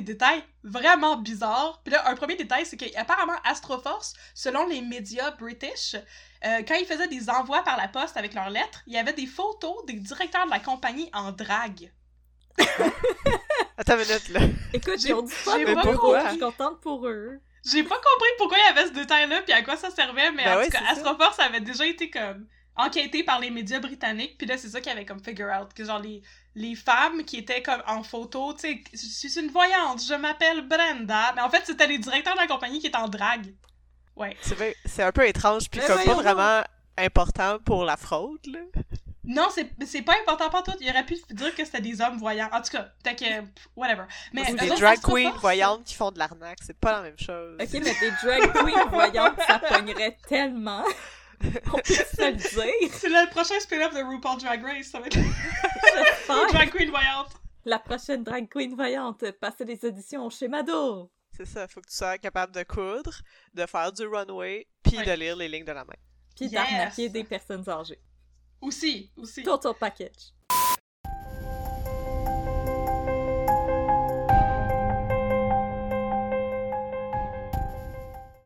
détails vraiment bizarres. Puis là, un premier détail, c'est qu'apparemment, Astroforce, selon les médias british, euh, quand ils faisaient des envois par la poste avec leurs lettres, il y avait des photos des directeurs de la compagnie en drague. Attends une minute, là. Écoute, J'ai- ils ont dit pas pas compris. je suis contente pour eux. J'ai pas compris pourquoi il y avait ce détail-là, puis à quoi ça servait, mais Ben en ouais, tout cas. Astroforce avait déjà été comme enquêté par les médias britanniques, puis là, c'est ça qui avait comme figure out, que genre les, les femmes qui étaient comme en photo, tu sais, je suis une voyante, je m'appelle Brenda, mais en fait, c'était les directeurs de la compagnie qui étaient en drague. Ouais. C'est vrai- c'est un peu étrange, puis comme pas vraiment important pour la fraude, là. Non, c'est c'est pas important pour tout. Il aurait pu dire que c'était des hommes voyants. En tout cas, peut-être que. Whatever. Mais des autres, drag queens voyantes qui font de l'arnaque, c'est pas la même chose. Ok, mais des drag queens voyantes, ça pognerait tellement. On peut se le dire. C'est le prochain spin-off de RuPaul Drag Race, ça va être drag queen voyante. La prochaine drag queen voyante, passer les auditions chez Mado. C'est ça, faut que tu sois capable de coudre, de faire du runway, puis Ouais. de lire les lignes de la main. Puis Yes. d'arnaquer des personnes âgées. Aussi, aussi. Total package.